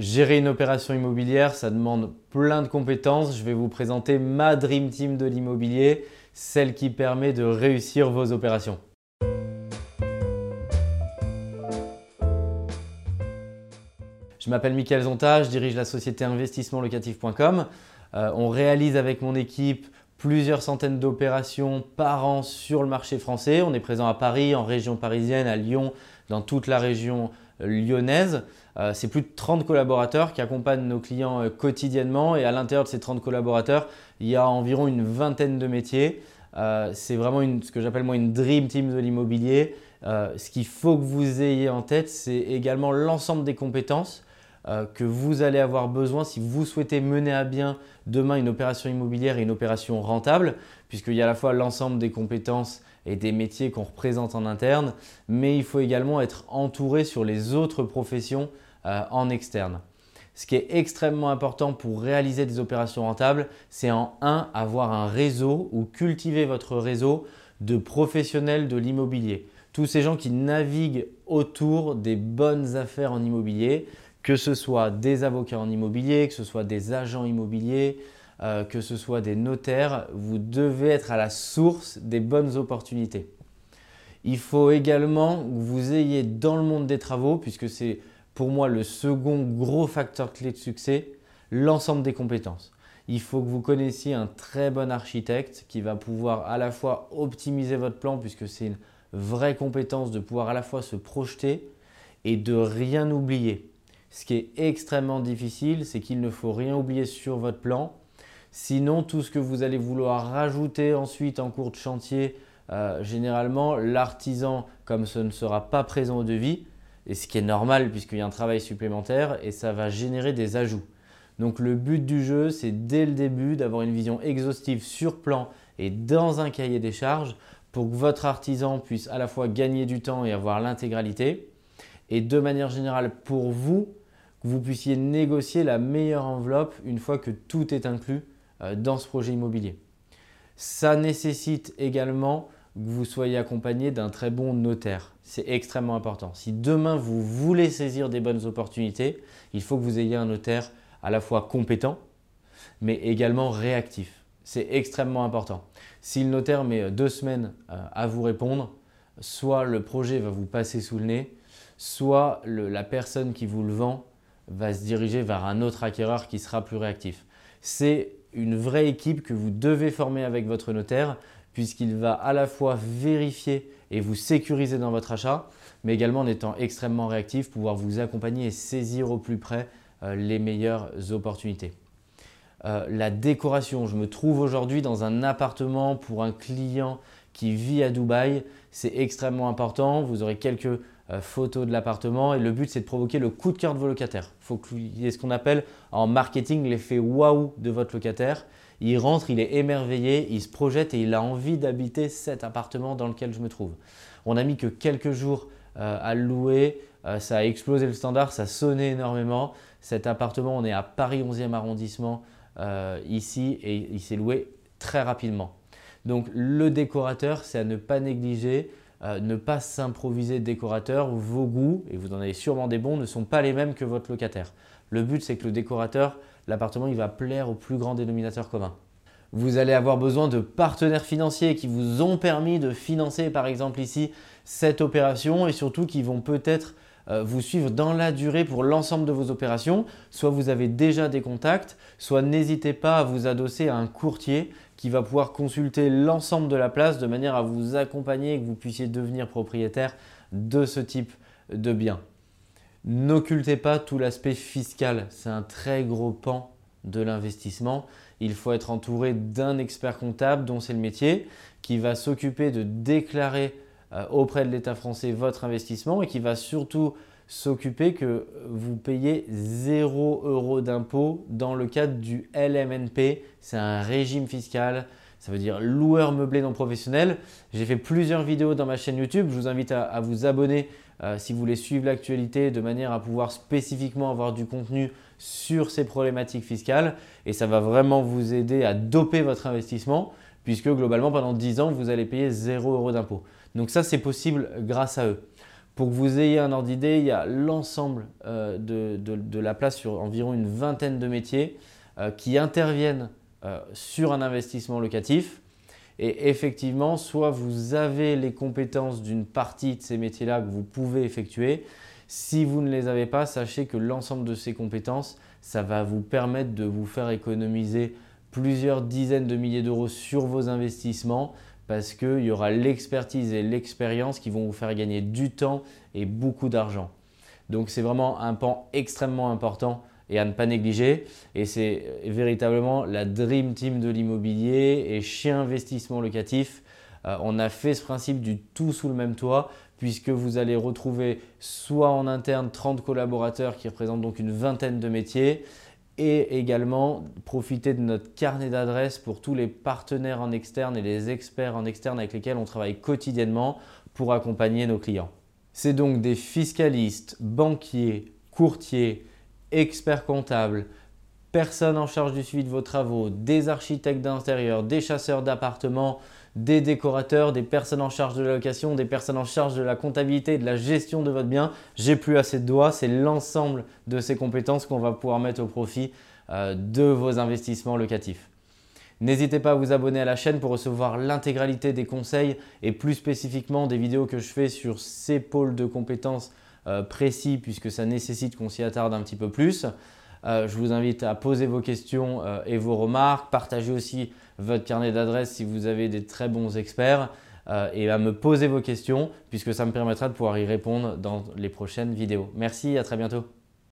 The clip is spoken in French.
Gérer une opération immobilière, ça demande plein de compétences. Je vais vous présenter ma Dream Team de l'immobilier, celle qui permet de réussir vos opérations. Je m'appelle Michael Zonta, je dirige la société investissementlocatif.com. Euh, on réalise avec mon équipe plusieurs centaines d'opérations par an sur le marché français. On est présent à Paris, en région parisienne, à Lyon, dans toute la région lyonnaise. Euh, c'est plus de 30 collaborateurs qui accompagnent nos clients euh, quotidiennement et à l'intérieur de ces 30 collaborateurs, il y a environ une vingtaine de métiers. Euh, c'est vraiment ce que j'appelle moi une dream team de l'immobilier. ce qu'il faut que vous ayez en tête, c'est également l'ensemble des compétences que vous allez avoir besoin si vous souhaitez mener à bien demain une opération immobilière et une opération rentable, puisqu'il y a à la fois l'ensemble des compétences et des métiers qu'on représente en interne, mais il faut également être entouré sur les autres professions euh, en externe. Ce qui est extrêmement important pour réaliser des opérations rentables, c'est en un, avoir un réseau ou cultiver votre réseau de professionnels de l'immobilier. Tous ces gens qui naviguent autour des bonnes affaires en immobilier, que ce soit des avocats en immobilier, que ce soit des agents immobiliers, euh, que ce soit des notaires, vous devez être à la source des bonnes opportunités. Il faut également que vous ayez dans le monde des travaux, puisque c'est pour moi le second gros facteur clé de succès, l'ensemble des compétences. Il faut que vous connaissiez un très bon architecte qui va pouvoir à la fois optimiser votre plan, puisque c'est une vraie compétence de pouvoir à la fois se projeter et de rien oublier. Ce qui est extrêmement difficile, c'est qu'il ne faut rien oublier sur votre plan Sinon, tout ce que vous allez vouloir rajouter ensuite en cours de chantier, euh, généralement, l'artisan, comme ce ne sera pas présent au devis, et ce qui est normal puisqu'il y a un travail supplémentaire, et ça va générer des ajouts. Donc le but du jeu, c'est dès le début d'avoir une vision exhaustive sur plan et dans un cahier des charges pour que votre artisan puisse à la fois gagner du temps et avoir l'intégralité, et de manière générale pour vous, vous puissiez négocier la meilleure enveloppe une fois que tout est inclus euh, dans ce projet immobilier. Ça nécessite également que vous soyez accompagné d'un très bon notaire. C'est extrêmement important. Si demain vous voulez saisir des bonnes opportunités, il faut que vous ayez un notaire à la fois compétent, mais également réactif. C'est extrêmement important. Si le notaire met deux semaines euh, à vous répondre, soit le projet va vous passer sous le nez, soit la personne qui vous le vend va se diriger vers un autre acquéreur qui sera plus réactif. C'est une vraie équipe que vous devez former avec votre notaire puisqu'il va à la fois vérifier et vous sécuriser dans votre achat, mais également en étant extrêmement réactif, pouvoir vous accompagner et saisir au plus près euh, les meilleures opportunités. Euh, la décoration, je me trouve aujourd'hui dans un appartement pour un client qui vit à Dubaï. C'est extrêmement important. Vous aurez quelques euh, photos de l'appartement et le but c'est de provoquer le coup de cœur de vos locataires. Il faut qu'il y ait ce qu'on appelle en marketing l'effet waouh de votre locataire. Il rentre, il est émerveillé, il se projette et il a envie d'habiter cet appartement dans lequel je me trouve. On n'a mis que quelques jours euh, à le louer, euh, ça a explosé le standard, ça sonnait énormément. Cet appartement, on est à Paris 11e arrondissement ici et il s'est loué très rapidement. Donc le décorateur, c'est à ne pas négliger. Euh, ne pas s'improviser décorateur. Vos goûts, et vous en avez sûrement des bons, ne sont pas les mêmes que votre locataire. Le but, c'est que le décorateur, l'appartement, il va plaire au plus grand dénominateur commun. Vous allez avoir besoin de partenaires financiers qui vous ont permis de financer, par exemple ici, cette opération et surtout qui vont peut-être vous suivre dans la durée pour l'ensemble de vos opérations. Soit vous avez déjà des contacts, soit n'hésitez pas à vous adosser à un courtier qui va pouvoir consulter l'ensemble de la place de manière à vous accompagner et que vous puissiez devenir propriétaire de ce type de bien. N'occultez pas tout l'aspect fiscal, c'est un très gros pan de l'investissement. Il faut être entouré d'un expert comptable dont c'est le métier, qui va s'occuper de déclarer euh, auprès de l'État français votre investissement et qui va surtout s'occuper que vous payez 0 euros d'impôt dans le cadre du LMNP. C'est un régime fiscal, ça veut dire loueur meublé non professionnel. J'ai fait plusieurs vidéos dans ma chaîne YouTube. Je vous invite à, vous abonner euh, si vous voulez suivre l'actualité de manière à pouvoir spécifiquement avoir du contenu sur ces problématiques fiscales. Et ça va vraiment vous aider à doper votre investissement puisque globalement pendant 10 ans, vous allez payer 0 euros d'impôt. Donc ça, c'est possible grâce à eux. Pour que vous ayez un ordre d'idée, il y a l'ensemble euh, de, la place sur environ une vingtaine de métiers euh, qui interviennent euh, sur un investissement locatif. Et effectivement, soit vous avez les compétences d'une partie de ces métiers-là que vous pouvez effectuer. Si vous ne les avez pas, sachez que l'ensemble de ces compétences, ça va vous permettre de vous faire économiser plusieurs dizaines de milliers d'euros sur vos investissements parce qu'il y aura l'expertise et l'expérience qui vont vous faire gagner du temps et beaucoup d'argent. Donc c'est vraiment un pan extrêmement important et à ne pas négliger. Et c'est véritablement la Dream Team de l'immobilier et chez Investissement Locatif. Euh, on a fait ce principe du tout sous le même toit puisque vous allez retrouver soit en interne 30 collaborateurs qui représentent donc une vingtaine de métiers et également profiter de notre carnet d'adresses pour tous les partenaires en externe et les experts en externe avec lesquels on travaille quotidiennement pour accompagner nos clients. C'est donc des fiscalistes, banquiers, courtiers, experts comptables, personnes en charge du suivi de vos travaux, des architectes d'intérieur, des chasseurs d'appartements, des décorateurs, des personnes en charge de la location, des personnes en charge de la comptabilité et de la gestion de votre bien. J'ai plus assez de doigts, c'est l'ensemble de ces compétences qu'on va pouvoir mettre au profit euh, de vos investissements locatifs. N'hésitez pas à vous abonner à la chaîne pour recevoir l'intégralité des conseils et plus spécifiquement des vidéos que je fais sur ces pôles de compétences euh, précis puisque ça nécessite qu'on s'y attarde un petit peu plus. Euh, je vous invite à poser vos questions euh, et vos remarques, partager aussi votre carnet d'adresses si vous avez des très bons experts euh, et à me poser vos questions puisque ça me permettra de pouvoir y répondre dans les prochaines vidéos. Merci, à très bientôt.